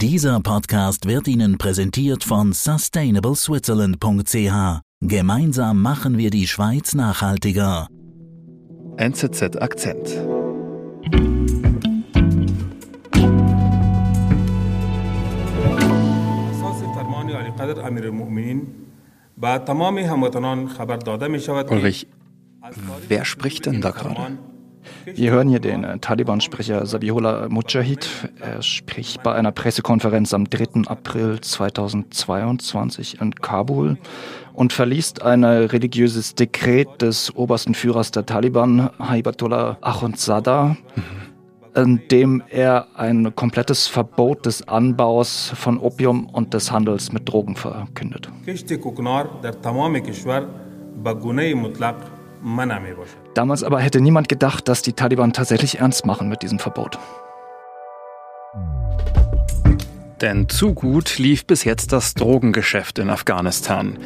Dieser Podcast wird Ihnen präsentiert von sustainableswitzerland.ch. Gemeinsam machen wir die Schweiz nachhaltiger. NZZ Akzent. Ulrich, wer spricht denn da gerade? Wir hören hier den äh, Taliban-Sprecher Sabihullah Mujahid. Er spricht bei einer Pressekonferenz am 3. April 2022 in Kabul und verliest ein religiöses Dekret des obersten Führers der Taliban, Haibatullah Akhundzada, in dem er ein komplettes Verbot des Anbaus von Opium und des Handels mit Drogen verkündet. Damals aber hätte niemand gedacht, dass die Taliban tatsächlich ernst machen mit diesem Verbot. Denn zu gut lief bis jetzt das Drogengeschäft in Afghanistan.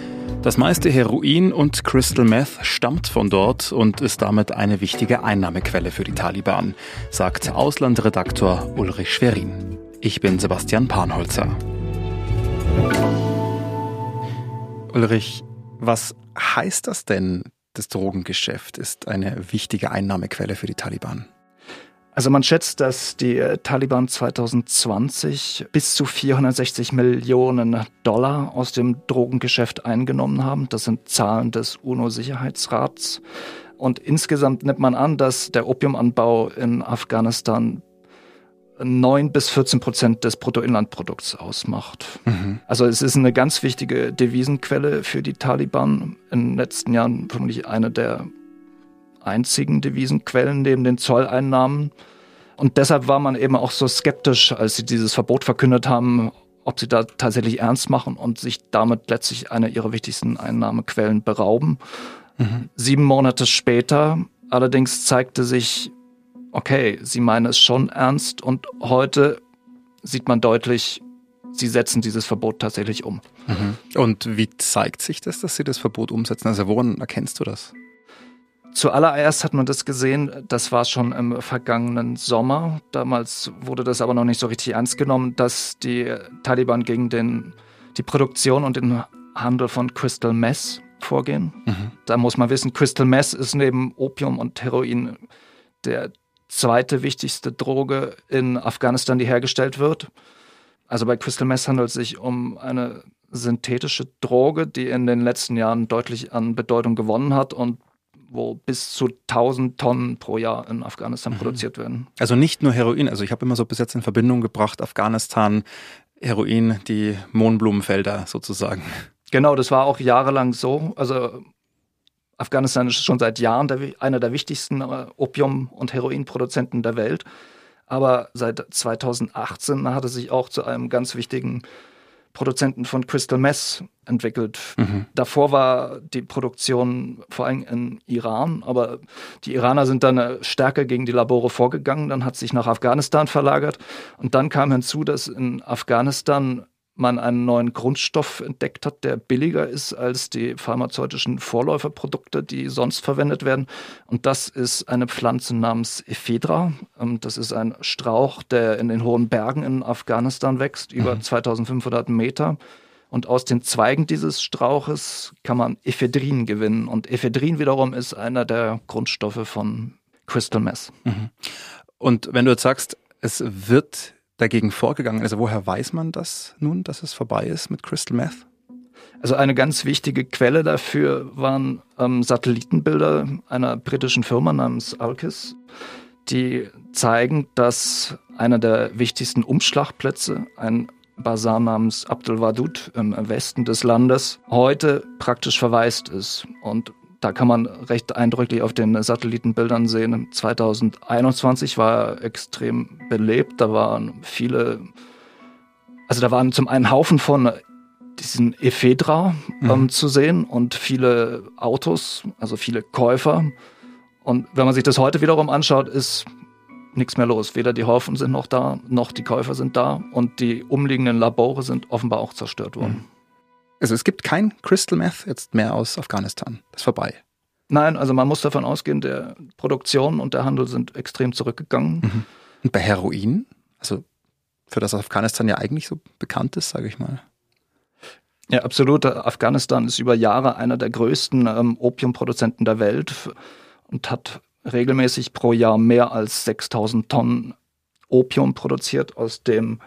Das meiste Heroin und Crystal Meth stammt von dort und ist damit eine wichtige Einnahmequelle für die Taliban, sagt Auslandredaktor Ulrich Schwerin. Ich bin Sebastian Panholzer. Ulrich, was heißt das denn, das Drogengeschäft ist eine wichtige Einnahmequelle für die Taliban. Also man schätzt, dass die äh, Taliban 2020 bis zu 460 Millionen Dollar aus dem Drogengeschäft eingenommen haben. Das sind Zahlen des UNO-Sicherheitsrats. Und insgesamt nimmt man an, dass der Opiumanbau in Afghanistan 9 bis 14 Prozent des Bruttoinlandprodukts ausmacht. Mhm. Also es ist eine ganz wichtige Devisenquelle für die Taliban. In den letzten Jahren vermutlich eine der einzigen Devisenquellen neben den Zolleinnahmen. Und deshalb war man eben auch so skeptisch, als sie dieses Verbot verkündet haben, ob sie da tatsächlich ernst machen und sich damit letztlich einer ihrer wichtigsten Einnahmequellen berauben. Mhm. Sieben Monate später allerdings zeigte sich, okay, sie meinen es schon ernst und heute sieht man deutlich, sie setzen dieses Verbot tatsächlich um. Mhm. Und wie zeigt sich das, dass sie das Verbot umsetzen? Also woran erkennst du das? Zuallererst hat man das gesehen, das war schon im vergangenen Sommer. Damals wurde das aber noch nicht so richtig ernst genommen, dass die Taliban gegen den, die Produktion und den Handel von Crystal Mess vorgehen. Mhm. Da muss man wissen, Crystal Mess ist neben Opium und Heroin der zweite wichtigste Droge in Afghanistan, die hergestellt wird. Also bei Crystal Meth handelt es sich um eine synthetische Droge, die in den letzten Jahren deutlich an Bedeutung gewonnen hat und wo bis zu 1000 Tonnen pro Jahr in Afghanistan mhm. produziert werden. Also nicht nur Heroin, also ich habe immer so bis jetzt in Verbindung gebracht, Afghanistan, Heroin, die Mohnblumenfelder sozusagen. Genau, das war auch jahrelang so. Also Afghanistan ist schon seit Jahren der, einer der wichtigsten äh, Opium- und Heroinproduzenten der Welt. Aber seit 2018 hat es sich auch zu einem ganz wichtigen Produzenten von Crystal Meth entwickelt. Mhm. Davor war die Produktion vor allem in Iran, aber die Iraner sind dann äh, stärker gegen die Labore vorgegangen, dann hat sich nach Afghanistan verlagert und dann kam hinzu, dass in Afghanistan man einen neuen Grundstoff entdeckt hat, der billiger ist als die pharmazeutischen Vorläuferprodukte, die sonst verwendet werden. Und das ist eine Pflanze namens Ephedra. Ähm, das ist ein Strauch, der in den hohen Bergen in Afghanistan wächst, über mhm. 2500 Meter. Und aus den Zweigen dieses Strauches kann man Ephedrin gewinnen. Und Ephedrin wiederum ist einer der Grundstoffe von Crystal Meth. Mhm. Und wenn du jetzt sagst, es wird dagegen vorgegangen? Also woher weiß man das nun, dass es vorbei ist mit Crystal Meth? Also eine ganz wichtige Quelle dafür waren ähm, Satellitenbilder einer britischen Firma namens Alkis, die zeigen, dass einer der wichtigsten Umschlagplätze, ein Bazar namens Abdul Wadud im Westen des Landes, heute praktisch verwaist ist. Und da kann man recht eindrücklich auf den Satellitenbildern sehen. 2021 war extrem belebt. Da waren viele, also da waren zum einen Haufen von diesen Ephedra mhm. ähm, zu sehen und viele Autos, also viele Käufer. Und wenn man sich das heute wiederum anschaut, ist nichts mehr los. Weder die Haufen sind noch da, noch die Käufer sind da und die umliegenden Labore sind offenbar auch zerstört worden. Mhm. Also es gibt kein Crystal Meth jetzt mehr aus Afghanistan. Das ist vorbei. Nein, also man muss davon ausgehen, der Produktion und der Handel sind extrem zurückgegangen. Mhm. Und bei Heroin? Also für das Afghanistan ja eigentlich so bekannt ist, sage ich mal. Ja, absolut. Afghanistan ist über Jahre einer der größten ähm, Opiumproduzenten der Welt und hat regelmäßig pro Jahr mehr als 6000 Tonnen Opium produziert, aus dem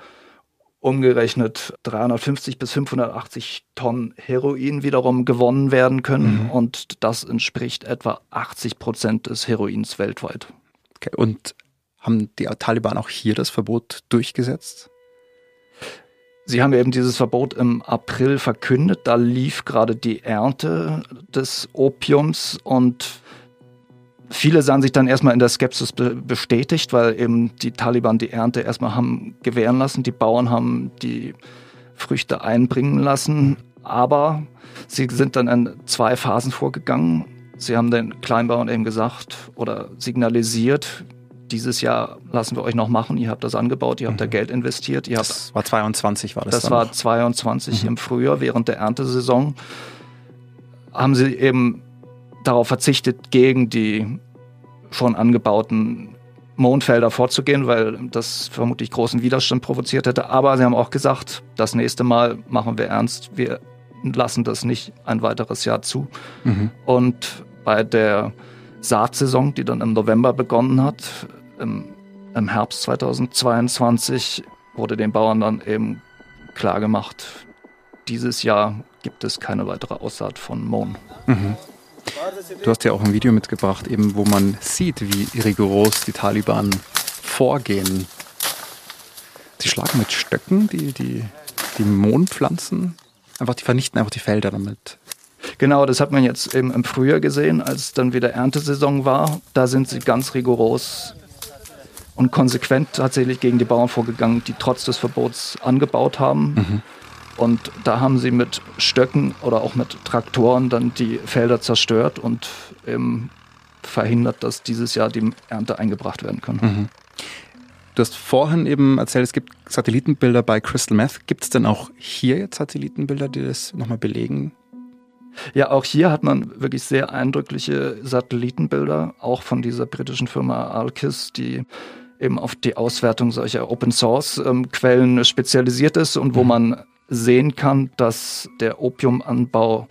umgerechnet 350 bis 580 Tonnen Heroin wiederum gewonnen werden können. Mhm. Und das entspricht etwa 80 Prozent des Heroins weltweit. Okay. Und haben die Taliban auch hier das Verbot durchgesetzt? Sie haben eben dieses Verbot im April verkündet. Da lief gerade die Ernte des Opiums und Viele sahen sich dann erstmal in der Skepsis be bestätigt, weil eben die Taliban die Ernte erstmal haben gewähren lassen. Die Bauern haben die Früchte einbringen lassen. Aber sie sind dann in zwei Phasen vorgegangen. Sie haben den Kleinbauern eben gesagt oder signalisiert, dieses Jahr lassen wir euch noch machen. Ihr habt das angebaut, ihr habt mhm. da Geld investiert. Ihr das war 22 war das Das war 22 mhm. im Frühjahr während der Erntesaison. Haben sie eben darauf verzichtet, gegen die schon angebauten Mondfelder vorzugehen, weil das vermutlich großen Widerstand provoziert hätte. Aber sie haben auch gesagt, das nächste Mal machen wir ernst. Wir lassen das nicht ein weiteres Jahr zu. Mhm. Und bei der Saatsaison, die dann im November begonnen hat, im, im Herbst 2022, wurde den Bauern dann eben klargemacht, dieses Jahr gibt es keine weitere Aussaat von Mohn. Mhm. Du hast ja auch ein Video mitgebracht, eben wo man sieht, wie rigoros die Taliban vorgehen. Sie schlagen mit Stöcken die, die, die Mondpflanzen. Einfach, die vernichten einfach die Felder damit. Genau, das hat man jetzt eben im Frühjahr gesehen, als dann wieder Erntesaison war. Da sind sie ganz rigoros und konsequent tatsächlich gegen die Bauern vorgegangen, die trotz des Verbots angebaut haben. Mhm. Und da haben sie mit Stöcken oder auch mit Traktoren dann die Felder zerstört und ähm, verhindert, dass dieses Jahr die Ernte eingebracht werden kann. Mhm. Du hast vorhin eben erzählt, es gibt Satellitenbilder bei Crystal Meth. Gibt es denn auch hier jetzt Satellitenbilder, die das nochmal belegen? Ja, auch hier hat man wirklich sehr eindrückliche Satellitenbilder, auch von dieser britischen Firma Alkis, die eben auf die Auswertung solcher Open Source ähm, Quellen spezialisiert ist und wo mhm. man sehen kann, dass der Opiumanbau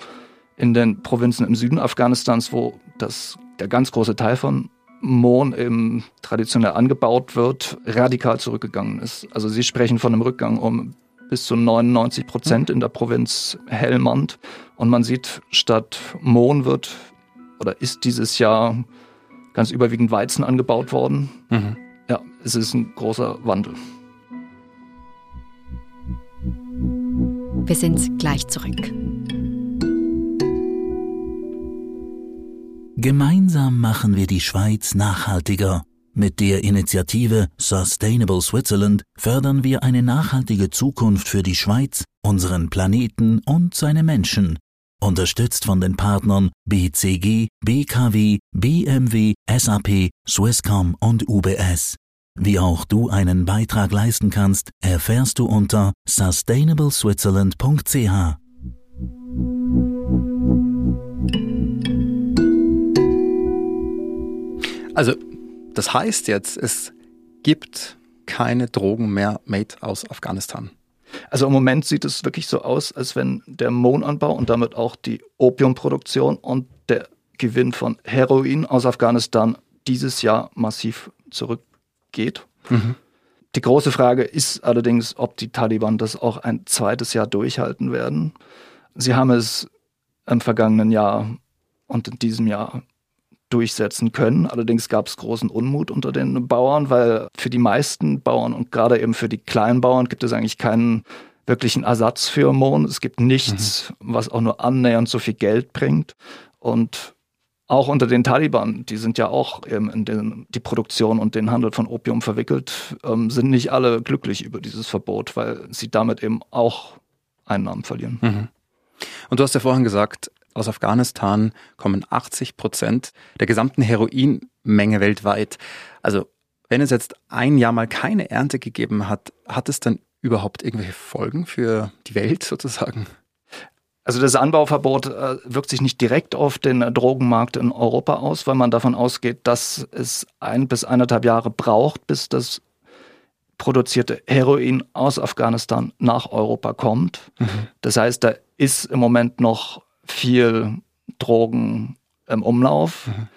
in den Provinzen im Süden Afghanistans, wo das, der ganz große Teil von Mohn eben traditionell angebaut wird, radikal zurückgegangen ist. Also Sie sprechen von einem Rückgang um bis zu 99 Prozent in der Provinz Helmand. Und man sieht, statt Mohn wird oder ist dieses Jahr ganz überwiegend Weizen angebaut worden. Mhm. Ja, es ist ein großer Wandel. Wir sind gleich zurück. Gemeinsam machen wir die Schweiz nachhaltiger. Mit der Initiative Sustainable Switzerland fördern wir eine nachhaltige Zukunft für die Schweiz, unseren Planeten und seine Menschen. Unterstützt von den Partnern BCG, BKW, BMW, SAP, Swisscom und UBS. Wie auch du einen Beitrag leisten kannst, erfährst du unter sustainableswitzerland.ch. Also, das heißt jetzt, es gibt keine Drogen mehr made aus Afghanistan. Also im Moment sieht es wirklich so aus, als wenn der Mohnanbau und damit auch die Opiumproduktion und der Gewinn von Heroin aus Afghanistan dieses Jahr massiv zurück geht. Mhm. Die große Frage ist allerdings, ob die Taliban das auch ein zweites Jahr durchhalten werden. Sie haben es im vergangenen Jahr und in diesem Jahr durchsetzen können. Allerdings gab es großen Unmut unter den Bauern, weil für die meisten Bauern und gerade eben für die kleinen Bauern gibt es eigentlich keinen wirklichen Ersatz für Mohn. Es gibt nichts, mhm. was auch nur annähernd so viel Geld bringt. Und auch unter den Taliban, die sind ja auch ähm, in den, die Produktion und den Handel von Opium verwickelt, ähm, sind nicht alle glücklich über dieses Verbot, weil sie damit eben auch Einnahmen verlieren. Mhm. Und du hast ja vorhin gesagt, aus Afghanistan kommen 80 Prozent der gesamten Heroinmenge weltweit. Also wenn es jetzt ein Jahr mal keine Ernte gegeben hat, hat es dann überhaupt irgendwelche Folgen für die Welt sozusagen? Also das Anbauverbot äh, wirkt sich nicht direkt auf den Drogenmarkt in Europa aus, weil man davon ausgeht, dass es ein bis eineinhalb Jahre braucht, bis das produzierte Heroin aus Afghanistan nach Europa kommt. Mhm. Das heißt, da ist im Moment noch viel Drogen im Umlauf. Mhm.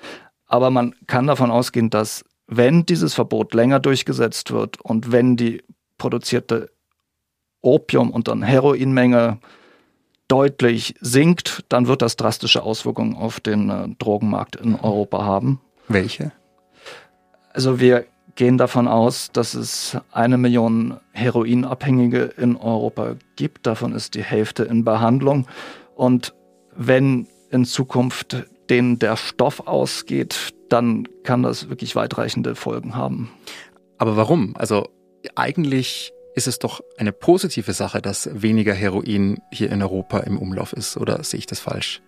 Aber man kann davon ausgehen, dass wenn dieses Verbot länger durchgesetzt wird und wenn die produzierte Opium- und dann Heroinmenge deutlich sinkt, dann wird das drastische Auswirkungen auf den äh, Drogenmarkt in Europa haben. Welche? Also wir gehen davon aus, dass es eine Million Heroinabhängige in Europa gibt. Davon ist die Hälfte in Behandlung. Und wenn in Zukunft denen der Stoff ausgeht, dann kann das wirklich weitreichende Folgen haben. Aber warum? Also eigentlich ist es doch eine positive Sache, dass weniger Heroin hier in Europa im Umlauf ist, oder sehe ich das falsch?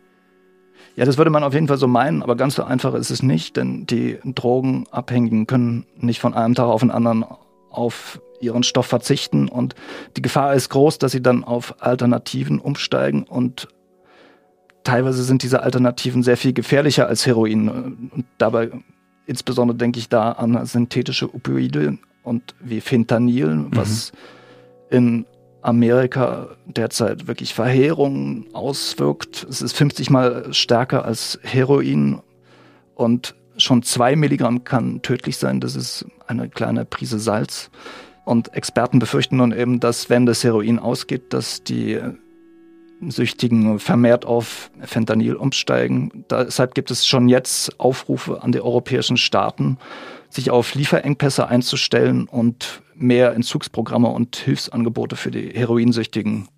Ja, das würde man auf jeden Fall so meinen, aber ganz so einfach ist es nicht, denn die Drogenabhängigen können nicht von einem Tag auf den anderen auf ihren Stoff verzichten und die Gefahr ist groß, dass sie dann auf Alternativen umsteigen und teilweise sind diese Alternativen sehr viel gefährlicher als Heroin. Und dabei insbesondere denke ich da an synthetische Opioide und wie Fentanyl, was mhm. in Amerika derzeit wirklich Verheerungen auswirkt. Es ist 50 mal stärker als Heroin und schon zwei Milligramm kann tödlich sein. Das ist eine kleine Prise Salz. Und Experten befürchten nun eben, dass wenn das Heroin ausgeht, dass die Süchtigen vermehrt auf Fentanyl umsteigen. Deshalb gibt es schon jetzt Aufrufe an die europäischen Staaten, sich auf Lieferengpässe einzustellen und mehr Entzugsprogramme und Hilfsangebote für die Heroinsüchtigen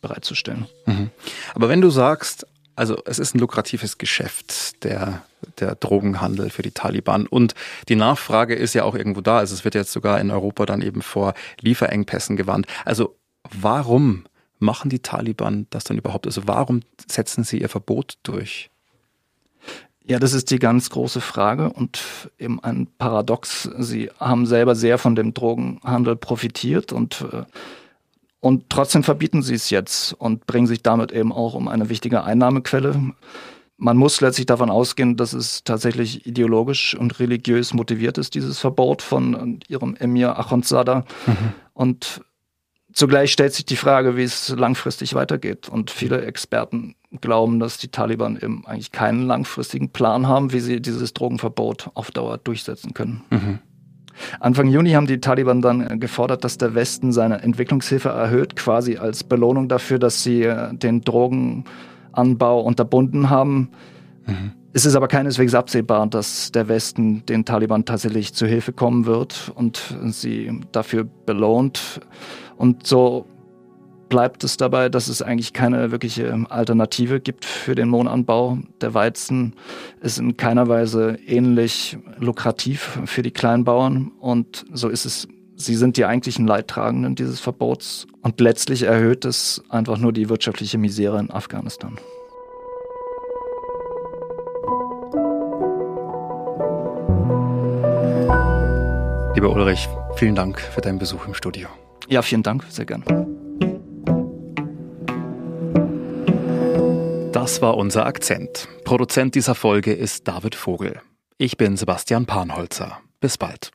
bereitzustellen. Mhm. Aber wenn du sagst, also es ist ein lukratives Geschäft, der, der Drogenhandel für die Taliban. Und die Nachfrage ist ja auch irgendwo da. Also es wird jetzt sogar in Europa dann eben vor Lieferengpässen gewandt. Also warum machen die Taliban das dann überhaupt? Also warum setzen sie ihr Verbot durch? Ja, das ist die ganz große Frage und eben ein Paradox. Sie haben selber sehr von dem Drogenhandel profitiert und, äh, und trotzdem verbieten sie es jetzt und bringen sich damit eben auch um eine wichtige Einnahmequelle. Man muss letztlich davon ausgehen, dass es tatsächlich ideologisch und religiös motiviert ist, dieses Verbot von ihrem Emir Akhondzada. Mhm. Und Zugleich stellt sich die Frage, wie es langfristig weitergeht. Und viele Experten glauben, dass die Taliban eben eigentlich keinen langfristigen Plan haben, wie sie dieses Drogenverbot auf Dauer durchsetzen können. Mhm. Anfang Juni haben die Taliban dann gefordert, dass der Westen seine Entwicklungshilfe erhöht, quasi als Belohnung dafür, dass sie äh, den Drogenanbau unterbunden haben. Mhm. Es ist aber keineswegs absehbar, dass der Westen den Taliban tatsächlich zu Hilfe kommen wird und sie dafür belohnt. Und so bleibt es dabei, dass es eigentlich keine wirkliche Alternative gibt für den Mohnanbau. Der Weizen ist in keiner Weise ähnlich lukrativ für die Kleinbauern und so ist es. Sie sind die eigentlichen Leidtragenden dieses Verbots und letztlich erhöht es einfach nur die wirtschaftliche Misere in Afghanistan. Lieber Ulrich, vielen Dank für deinen Besuch im Studio. Ja, vielen Dank, sehr gern. Das war unser Akzent. Produzent dieser Folge ist David Vogel. Ich bin Sebastian Panholzer. Bis bald.